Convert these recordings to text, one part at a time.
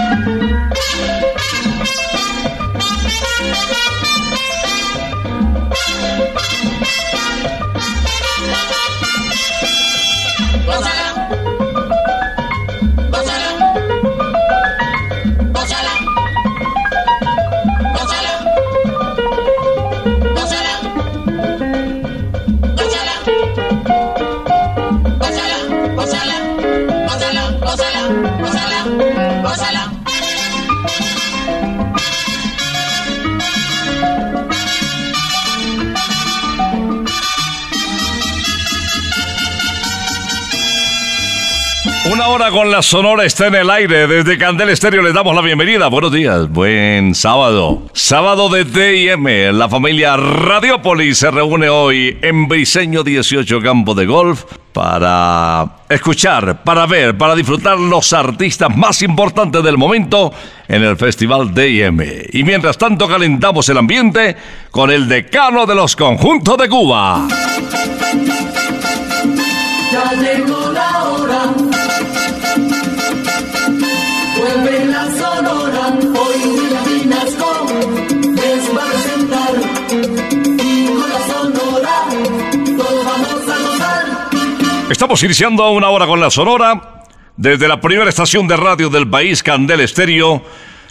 Thank you. Hora con la Sonora está en el aire. Desde Candel Estéreo les damos la bienvenida. Buenos días, buen sábado. Sábado de D&M. La familia Radiopolis se reúne hoy en Briseño 18 Campo de Golf para escuchar, para ver, para disfrutar los artistas más importantes del momento en el Festival D&M. Y mientras tanto calentamos el ambiente con el decano de los conjuntos de Cuba. Ya llegó la hora. Estamos iniciando una hora con la Sonora desde la primera estación de radio del país, Candel Estéreo,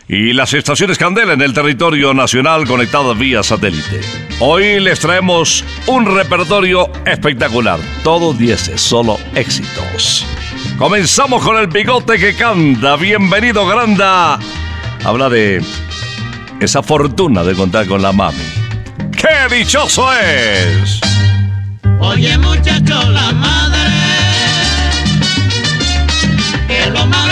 y las estaciones Candela en el territorio nacional conectadas vía satélite. Hoy les traemos un repertorio espectacular, todos dieces, solo éxitos. Comenzamos con el bigote que canta. Bienvenido, Granda. Habla de esa fortuna de contar con la mami. ¡Qué dichoso es! Oye muchacho, la madre que lo más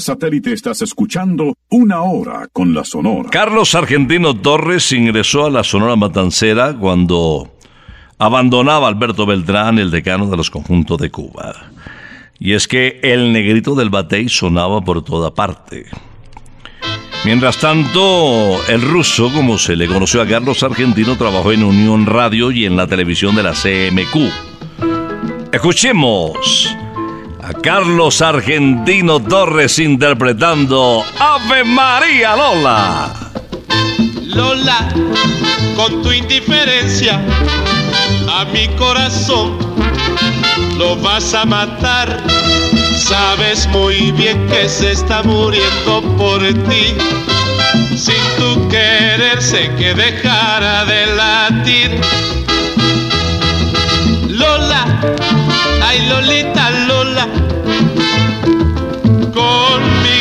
satélite estás escuchando Una Hora con la Sonora. Carlos Argentino Torres ingresó a la Sonora Matancera cuando abandonaba Alberto Beltrán, el decano de los conjuntos de Cuba. Y es que el negrito del batey sonaba por toda parte. Mientras tanto, el ruso, como se le conoció a Carlos Argentino, trabajó en Unión Radio y en la televisión de la CMQ. Escuchemos Carlos Argentino Torres interpretando Ave María Lola. Lola, con tu indiferencia a mi corazón lo vas a matar. Sabes muy bien que se está muriendo por ti. Sin tu querer sé que dejara de latir. Lola, ay Lolita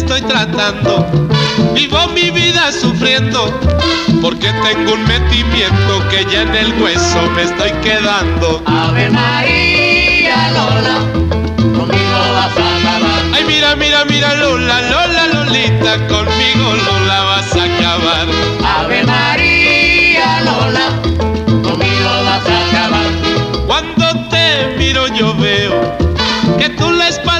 estoy tratando, vivo mi vida sufriendo. Porque tengo un metimiento que ya en el hueso me estoy quedando. Ave María Lola, conmigo vas a acabar. Ay, mira, mira, mira, Lola, Lola, Lolita, conmigo Lola vas a acabar. Ave María Lola, conmigo vas a acabar. Cuando te miro yo veo que tú la espalda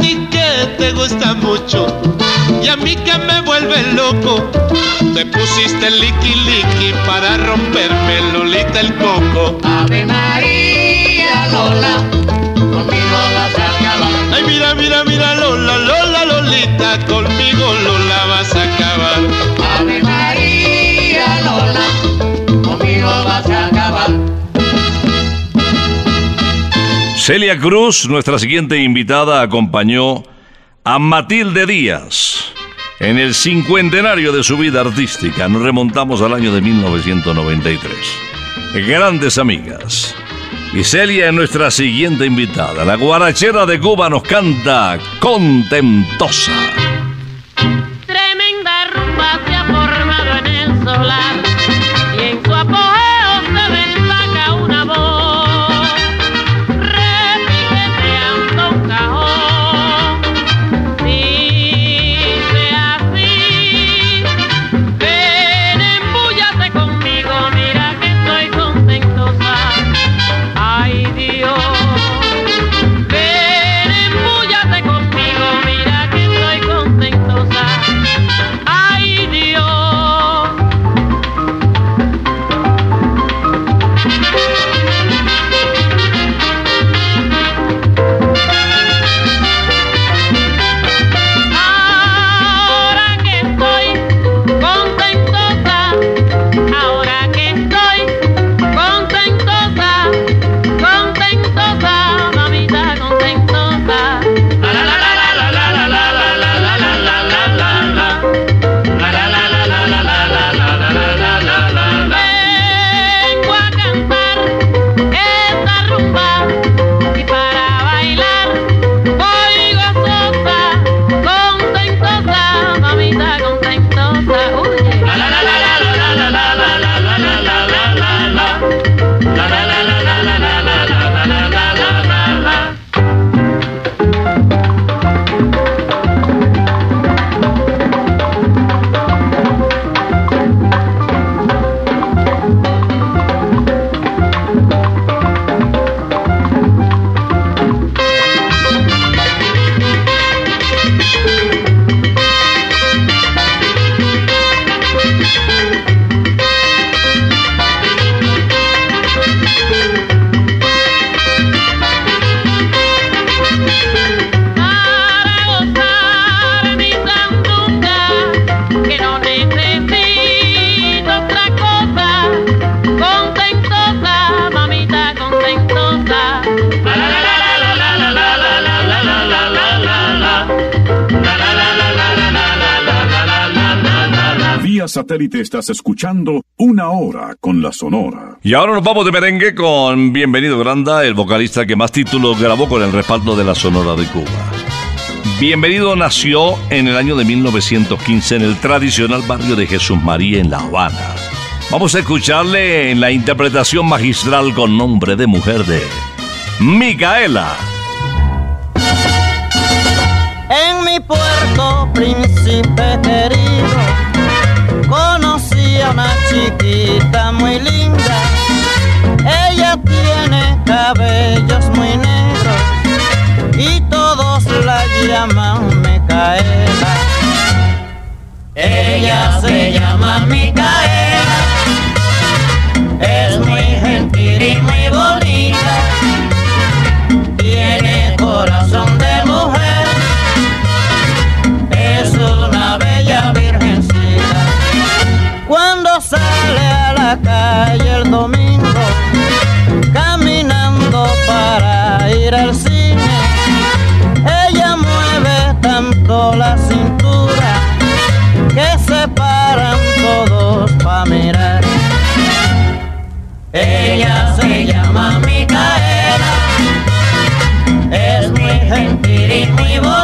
te gusta mucho y a mí que me vuelve loco. Te pusiste liqui liqui para romperme Lolita el coco. Ave María Lola, conmigo vas a acabar. Ay, mira, mira, mira, Lola, Lola, Lolita, conmigo Lola vas a acabar. Ave María Lola, conmigo vas a acabar. Celia Cruz, nuestra siguiente invitada, acompañó a Matilde Díaz en el cincuentenario de su vida artística. Nos remontamos al año de 1993. Grandes amigas. Y Celia es nuestra siguiente invitada. La guarachera de Cuba nos canta Contentosa. Tremenda rumba se ha formado en el solar satélite estás escuchando Una Hora con la Sonora. Y ahora nos vamos de merengue con Bienvenido Granda, el vocalista que más títulos grabó con el respaldo de la Sonora de Cuba. Bienvenido nació en el año de 1915 en el tradicional barrio de Jesús María en La Habana. Vamos a escucharle en la interpretación magistral con nombre de mujer de Micaela. En mi puerto, príncipe querido, una chiquita muy linda. Ella tiene cabellos muy negros y todos la llaman Micaela. Ella se llama Micaela, calle el domingo, caminando para ir al cine, ella mueve tanto la cintura que se paran todos pa' mirar. Ella se llama Micaela, es muy gentil y muy bonita,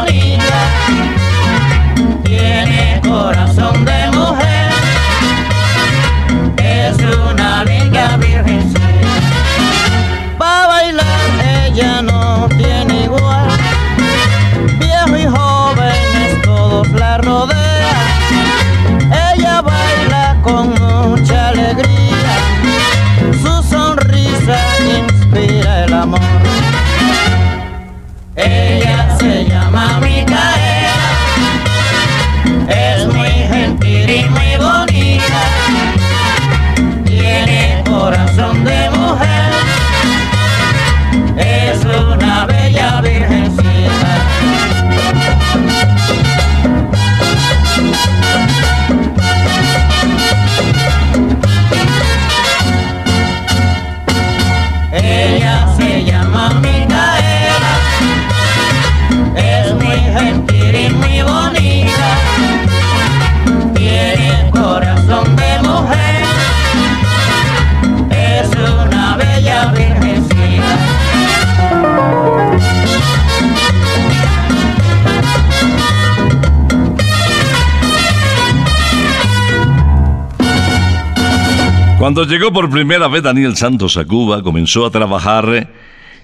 Cuando llegó por primera vez Daniel Santos a Cuba, comenzó a trabajar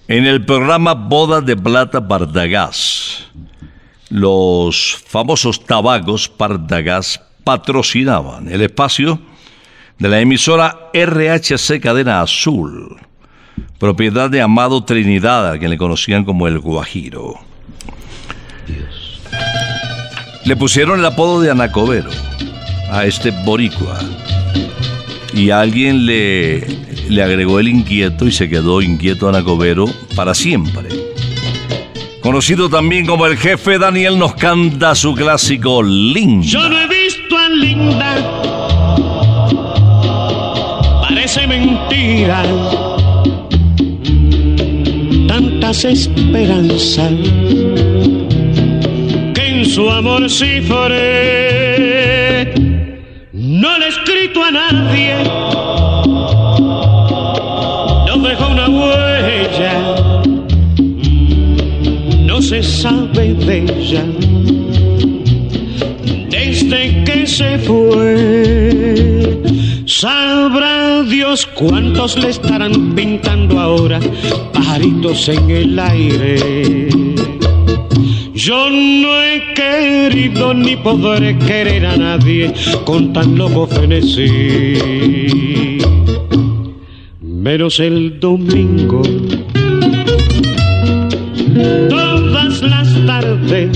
en el programa Boda de Plata Partagás. Los famosos tabacos Partagás patrocinaban el espacio de la emisora RHC Cadena Azul, propiedad de Amado Trinidad, a quien le conocían como el Guajiro. Le pusieron el apodo de Anacobero a este boricua y alguien le, le agregó el inquieto y se quedó inquieto Anacobero para siempre. Conocido también como el jefe, Daniel nos canta su clásico Linda. Yo no he visto a Linda, parece mentira. Tantas esperanzas que en su amor cifré. No le he escrito a nadie, no dejó una huella, Mm, no se sabe de ella desde que se fue. Sabrá Dios cuántos le estarán pintando ahora pajaritos en el aire. Yo no he querido ni podré querer a nadie con tan loco frenesí. Menos el domingo. Todas las tardes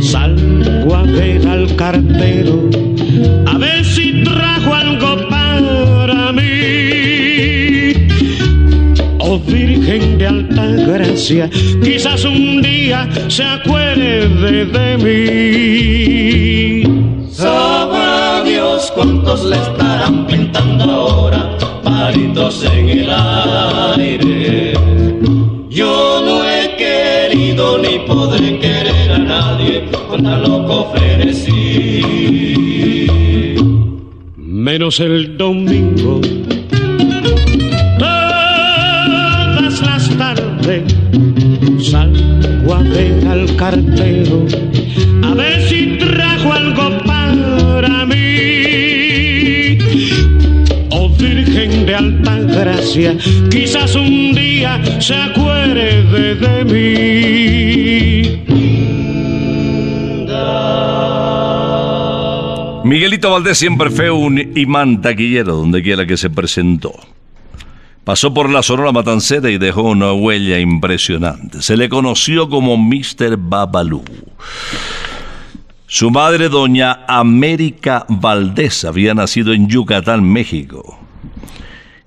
salgo a ver al cartero a ver si trajo algo para mí. Quizás un día se acuerde de mí. Sabrá Dios cuántos le estarán pintando ahora palitos en el aire. Yo no he querido ni podré querer a nadie con tan loco frenesí. menos el domingo. A ver si trajo algo para mí. Oh Virgen de alta gracia, quizás un día se acuerde de mí. Miguelito Valdés siempre fue un imán taquillero donde quiera que se presentó. Pasó por la Sonora Matancera y dejó una huella impresionante. Se le conoció como Mr. Babalú. Su madre, doña América Valdés, había nacido en Yucatán, México.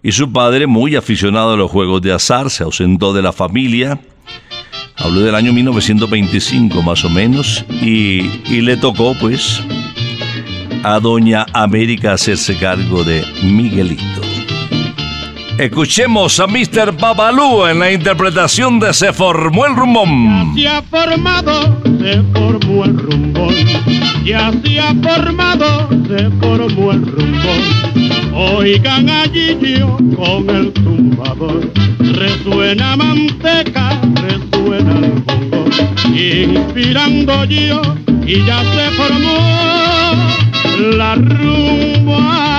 Y su padre, muy aficionado a los juegos de azar, se ausentó de la familia. Habló del año 1925 más o menos y, y le tocó pues a doña América hacerse cargo de Miguelito. Escuchemos a Mr. Babalú en la interpretación de Se formó el rumbón. Se ha formado, se formó el rumbón. Ya se ha formado, se formó el rumbón. Oigan allí yo con el tumbador. Resuena manteca, resuena el bongo. Inspirando yo y ya se formó la rumba.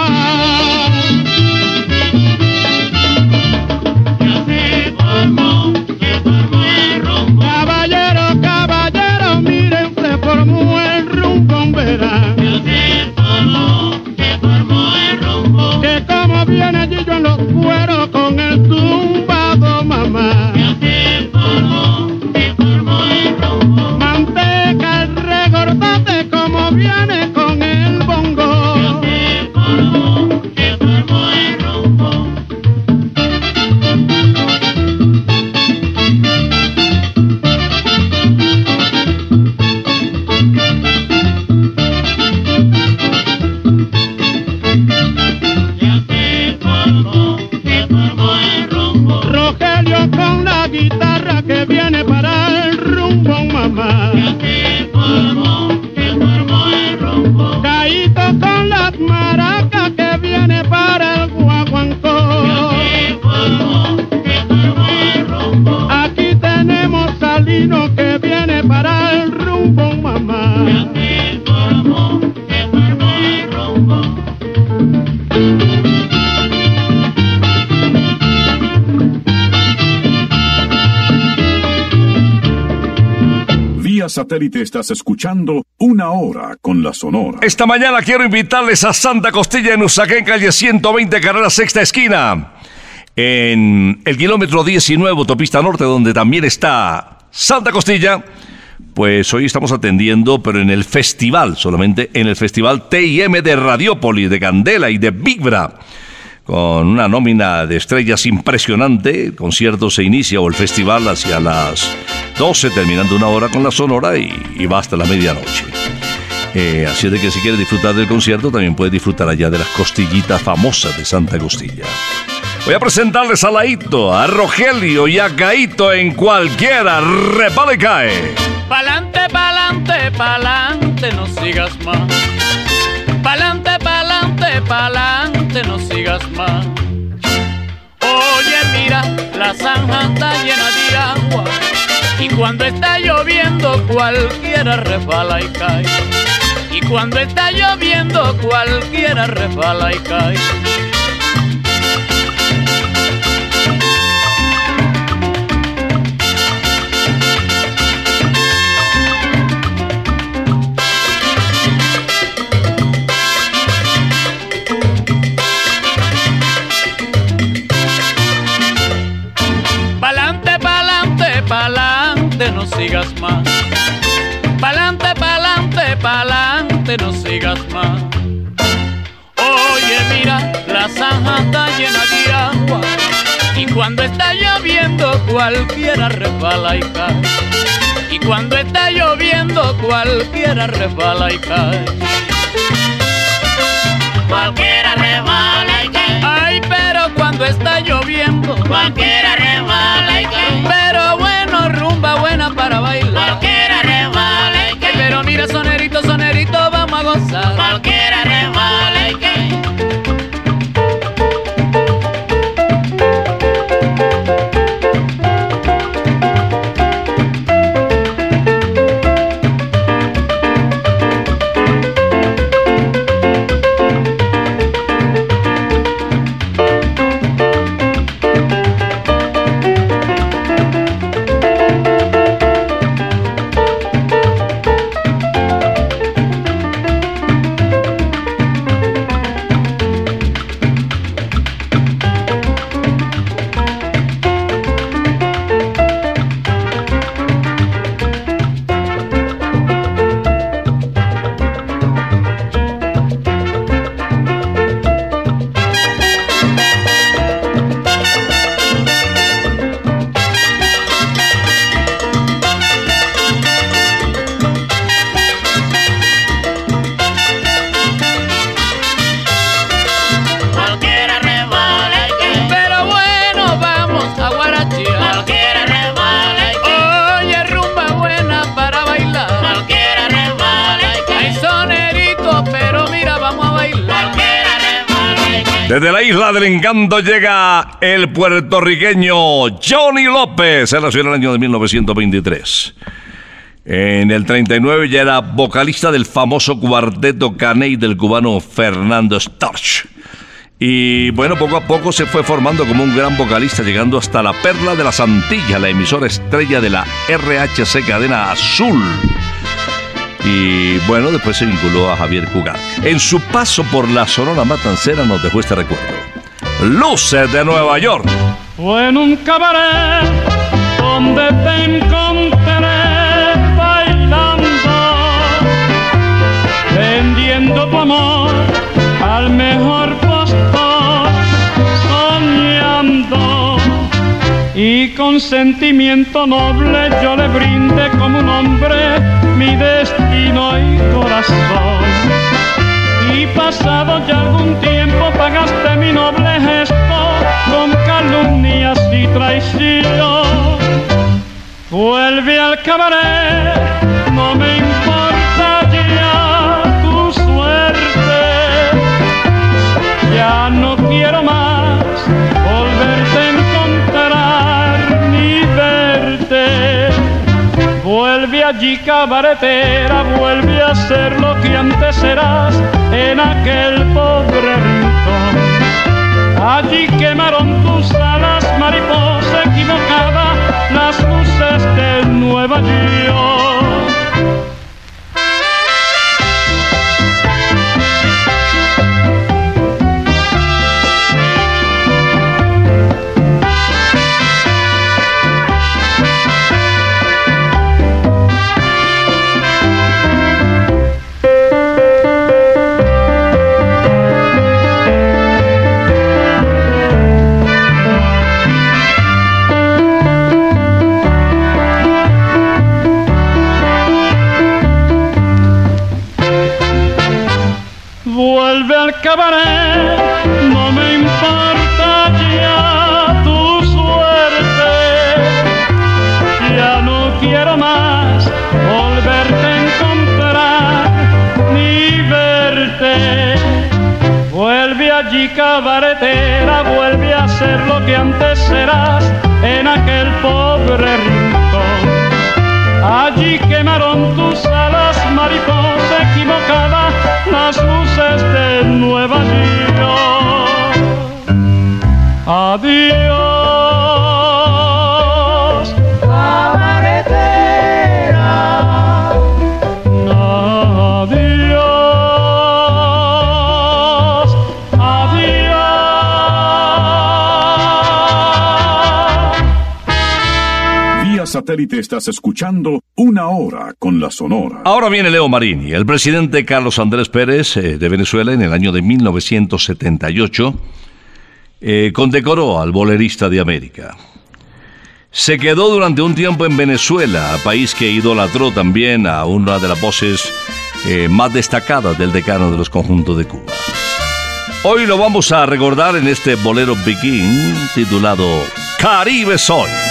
Yo en los satélite estás escuchando Una Hora con la Sonora. Esta mañana quiero invitarles a Santa Costilla en Usaquén, calle 120, carrera sexta esquina. En el kilómetro 19, autopista norte, donde también está Santa Costilla. Pues hoy estamos atendiendo, pero en el festival, solamente en el festival TIM de Radiópolis, de Candela y de Vibra. Con una nómina de estrellas impresionante, el concierto se inicia o el festival hacia las 12, terminando una hora con la sonora y, y va hasta la medianoche. Eh, así de que si quieres disfrutar del concierto, también puedes disfrutar allá de las costillitas famosas de Santa Costilla. Voy a presentarles a Laito, a Rogelio y a Gaito en cualquiera. Repale cae. Pa'lante, pa'lante, pa'lante, no sigas más. Pa'lante, pa'lante, pa'lante, no sigas más. Oye, mira, la zanja está llena de agua. Y cuando está lloviendo, cualquiera resbala y cae. Y cuando está lloviendo, cualquiera resbala y cae. Cualquiera resbala y cae. Y cuando está lloviendo, cualquiera resbala y cae. Cualquiera resbala y cae. Ay, pero cuando está lloviendo, Cualquiera resbala y cae. pero bueno, rumba buena para bailar. Cualquiera resbala y cae. Pero mira, sonerito, sonerito, vamos a gozar. La encanto llega el puertorriqueño Johnny López. Él nació en el año de 1923. En el 39 ya era vocalista del famoso cuarteto Caney del cubano Fernando Storch. Y bueno, poco a poco se fue formando como un gran vocalista, llegando hasta la Perla de las Antillas, la emisora estrella de la RHC Cadena Azul. Y bueno, después se vinculó a Javier Cugat. En su paso por la Sonora Matancera nos dejó este recuerdo. Luces de Nueva York. Fue en un cabaret donde te encontré bailando, vendiendo tu amor al mejor postor, soñando. Y con sentimiento noble yo le brindé como un hombre mi destino y corazón. Pasado ya algún tiempo pagaste mi noble gesto con calumnias y traición. Vuelve al cabaret, no me importa ya tu suerte. Ya no quiero más volverte a encontrar ni verte. Vuelve allí cabaretera, vuelve a ser lo que antes eras en aquel pobre rincón. Allí quemaron tus alas, mariposa equivocada, las luces de Nueva York. Cabaret, no me importa ya tu suerte. Ya no quiero más volverte a encontrar ni verte. Vuelve allí cabaretera, vuelve a ser lo que antes eras en aquel pobre rincón. Allí quemaron tus luces de Nueva York. Adiós, satélite estás escuchando Una Hora con la Sonora. Ahora viene Leo Marini. El presidente Carlos Andrés Pérez eh, de Venezuela en el año de 1978 eh, condecoró al bolerista de América. Se quedó durante un tiempo en Venezuela, país que idolatró también a una de las voces eh, más destacadas del decano de los conjuntos de Cuba. Hoy lo vamos a recordar en este bolero Begin titulado Caribe Soy.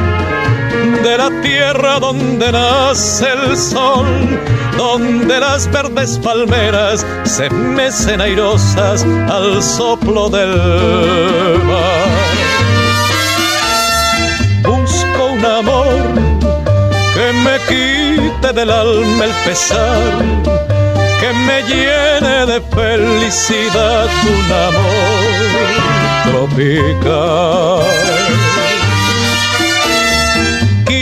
de la tierra donde nace el sol, donde las verdes palmeras se mecen airosas al soplo del mar. Busco un amor que me quite del alma el pesar, que me llene de felicidad un amor tropical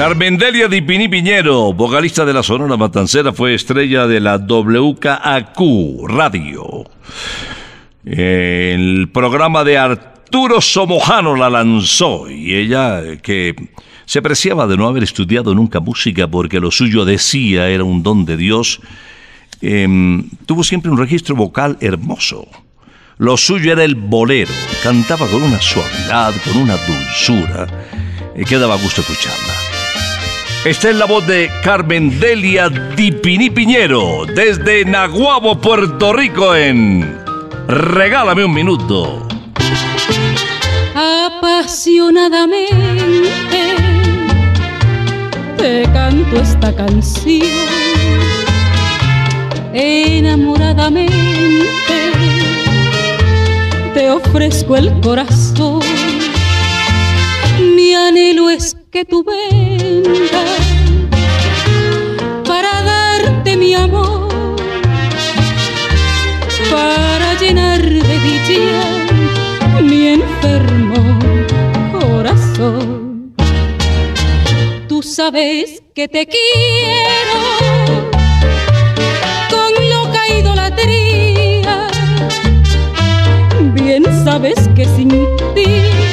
Carmen Delia Di Pini Piñero, vocalista de la Sonora Matancera, fue estrella de la WKAQ Radio. El programa de Arturo Somojano la lanzó y ella, que se preciaba de no haber estudiado nunca música porque lo suyo decía era un don de Dios, em, tuvo siempre un registro vocal hermoso. Lo suyo era el bolero, cantaba con una suavidad, con una dulzura, y que daba gusto escucharla. Esta es la voz de Carmen Delia Dipini Piñero, desde Naguabo, Puerto Rico, en Regálame un minuto. Apasionadamente te canto esta canción. Enamoradamente te ofrezco el corazón. Mi anhelo es que tú vengas para darte mi amor, para llenar de dicha mi enfermo corazón. Tú sabes que te quiero con loca idolatría, bien sabes que sin ti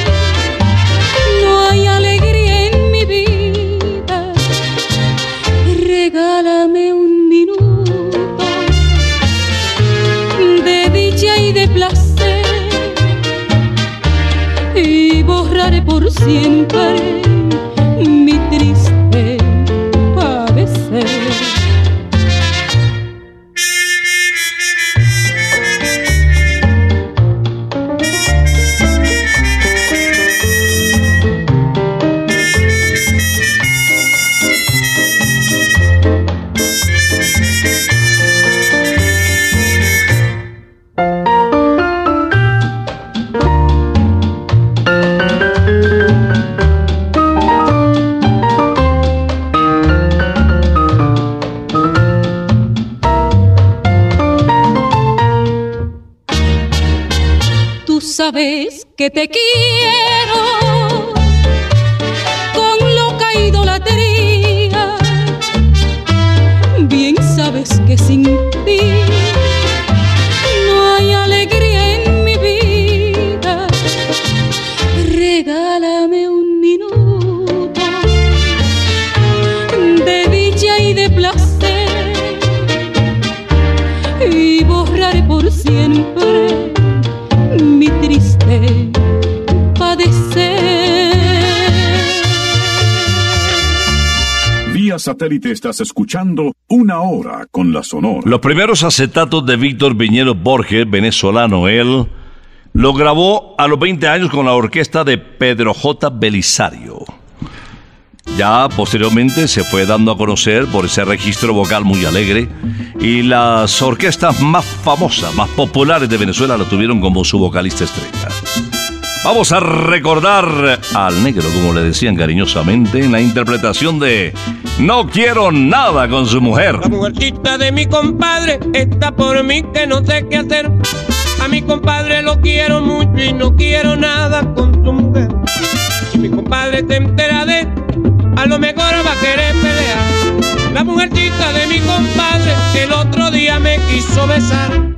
siempre que te satélite estás escuchando Una Hora con la Sonora. Los primeros acetatos de Víctor Viñero Borges, venezolano él, lo grabó a los 20 años con la orquesta de Pedro J. Belisario. Ya posteriormente se fue dando a conocer por ese registro vocal muy alegre y las orquestas más famosas, más populares de Venezuela lo tuvieron como su vocalista estrella. Vamos a recordar al negro, como le decían cariñosamente, en la interpretación de No quiero nada con su mujer. La mujercita de mi compadre está por mí que no sé qué hacer. A mi compadre lo quiero mucho y no quiero nada con su mujer. Si mi compadre se entera de a lo mejor va a querer pelear. La mujercita de mi compadre el otro día me quiso besar.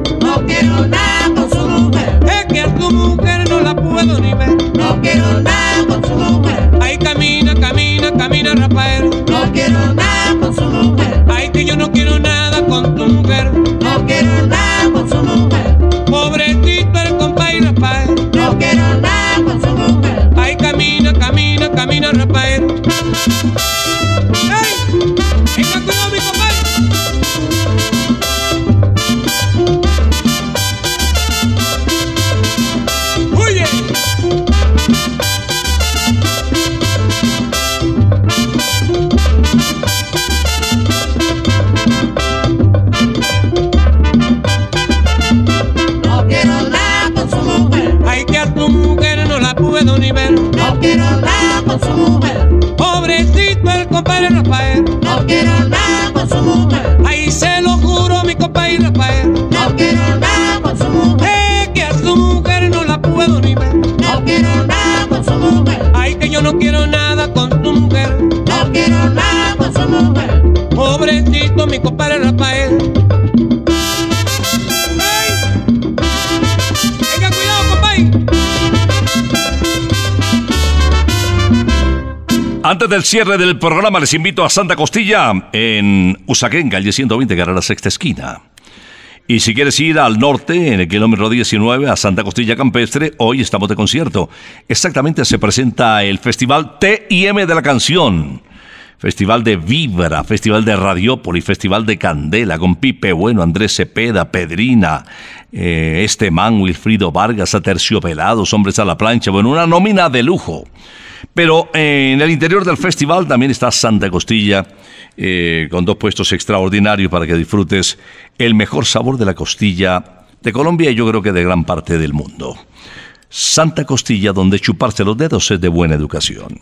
Antes del cierre del programa les invito a Santa Costilla en Usaquén, calle 120, carrera sexta esquina. Y si quieres ir al norte, en el kilómetro 19, a Santa Costilla Campestre, hoy estamos de concierto. Exactamente se presenta el Festival TIM de la Canción. Festival de Vibra, Festival de Radiópolis, Festival de Candela, con Pipe Bueno, Andrés Cepeda, Pedrina, eh, este man, Wilfrido Vargas, Aterciopelados, Hombres a la Plancha, bueno, una nómina de lujo. Pero eh, en el interior del festival también está Santa Costilla, eh, con dos puestos extraordinarios para que disfrutes el mejor sabor de la costilla de Colombia y yo creo que de gran parte del mundo. Santa Costilla, donde chuparse los dedos es de buena educación.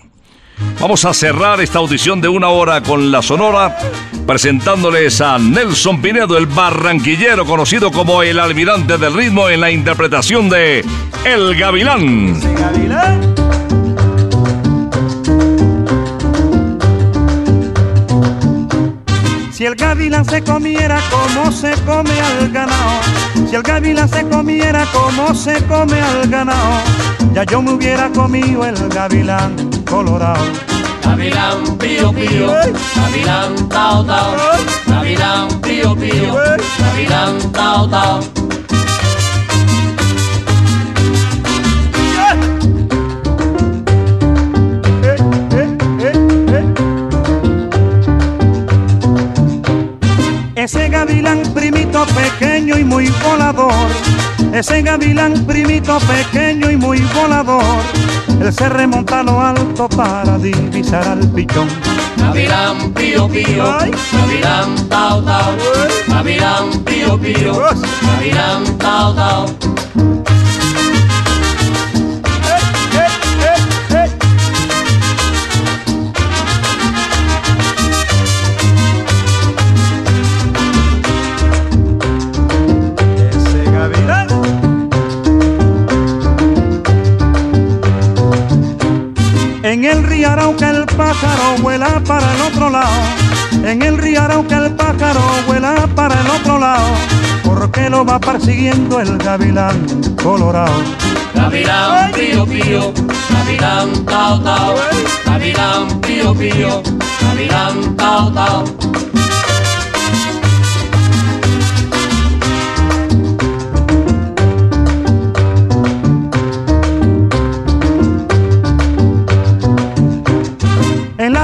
Vamos a cerrar esta audición de una hora con la Sonora, presentándoles a Nelson Pinedo, el barranquillero conocido como el almirante del ritmo en la interpretación de El Gavilán. Si el gavilán se comiera como se come al ganado, si el gavilán se comiera como se come al ganado, ya yo me hubiera comido el gavilán colorado. Gavilán pío pío, gavilán tao tao, gavilán pío pío, gavilán tao tao. Gavilán primito pequeño y muy volador, ese gavilán primito pequeño y muy volador, él se remonta a lo alto para divisar al pichón. Gavilán pío pío, gavilán tao tao, gavilán pío pío, gavilán tao tao. Pájaro vuela para el otro lado. En el río Arauca el pájaro vuela para el otro lado. Porque lo va persiguiendo el gavilán colorado. Gavilán pío pío, gavilán tao tao, gavilán pío pío, gavilán tao tao.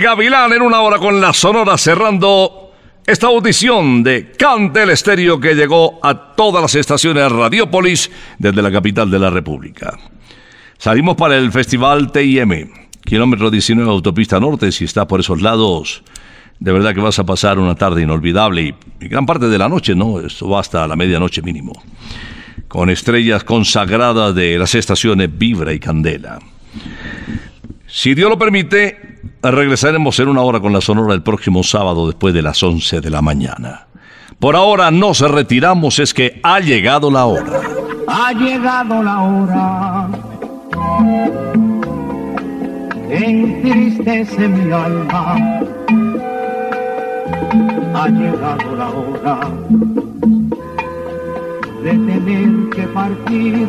El Gavilán en una hora con la Sonora cerrando esta audición de Cantel Estéreo que llegó a todas las estaciones Radiópolis desde la capital de la República. Salimos para el Festival TIM, kilómetro 19 Autopista Norte, si está por esos lados. De verdad que vas a pasar una tarde inolvidable y gran parte de la noche, ¿no? Esto va hasta la medianoche mínimo. Con estrellas consagradas de las estaciones Vibra y Candela. Si Dios lo permite, regresaremos en una hora con la Sonora el próximo sábado después de las 11 de la mañana. Por ahora nos retiramos, es que ha llegado la hora. Ha llegado la hora entristece mi alma. Ha llegado la hora de tener que partir.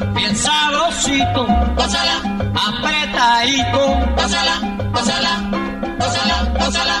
bien sabrosito. Pásala, apretadito. Pásala, pásala, pásala, pásala.